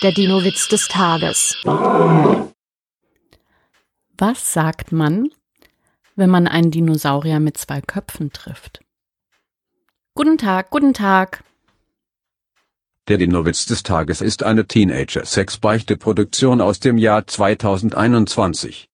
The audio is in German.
Der Dino-Witz des Tages. Was sagt man, wenn man einen Dinosaurier mit zwei Köpfen trifft? Guten Tag, guten Tag. Der Dino-Witz des Tages ist eine Teenager-Sex-Beichte-Produktion aus dem Jahr 2021.